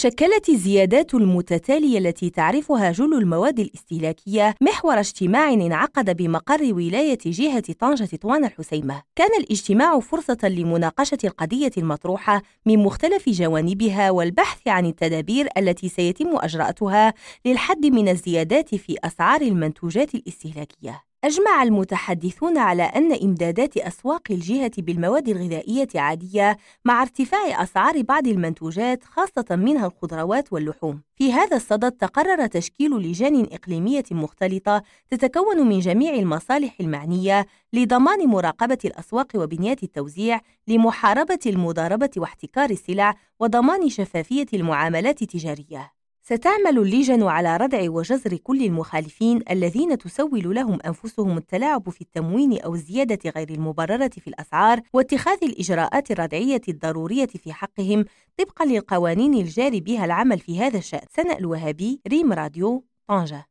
شكلت الزيادات المتتالية التي تعرفها جل المواد الاستهلاكية محور اجتماع انعقد بمقر ولاية جهة طنجة طوان الحسيمة. كان الاجتماع فرصة لمناقشة القضية المطروحة من مختلف جوانبها والبحث عن التدابير التي سيتم أجراءتها للحد من الزيادات في أسعار المنتوجات الاستهلاكية. أجمع المتحدثون على أن إمدادات أسواق الجهة بالمواد الغذائية عادية مع ارتفاع أسعار بعض المنتوجات خاصة منها الخضروات واللحوم. في هذا الصدد تقرر تشكيل لجان إقليمية مختلطة تتكون من جميع المصالح المعنية لضمان مراقبة الأسواق وبنيات التوزيع لمحاربة المضاربة واحتكار السلع وضمان شفافية المعاملات التجارية. ستعمل اللجن على ردع وجزر كل المخالفين الذين تسول لهم أنفسهم التلاعب في التموين أو الزيادة غير المبررة في الأسعار واتخاذ الإجراءات الردعية الضرورية في حقهم طبقا للقوانين الجاري بها العمل في هذا الشأن. سناء الوهابي ريم راديو طنجة.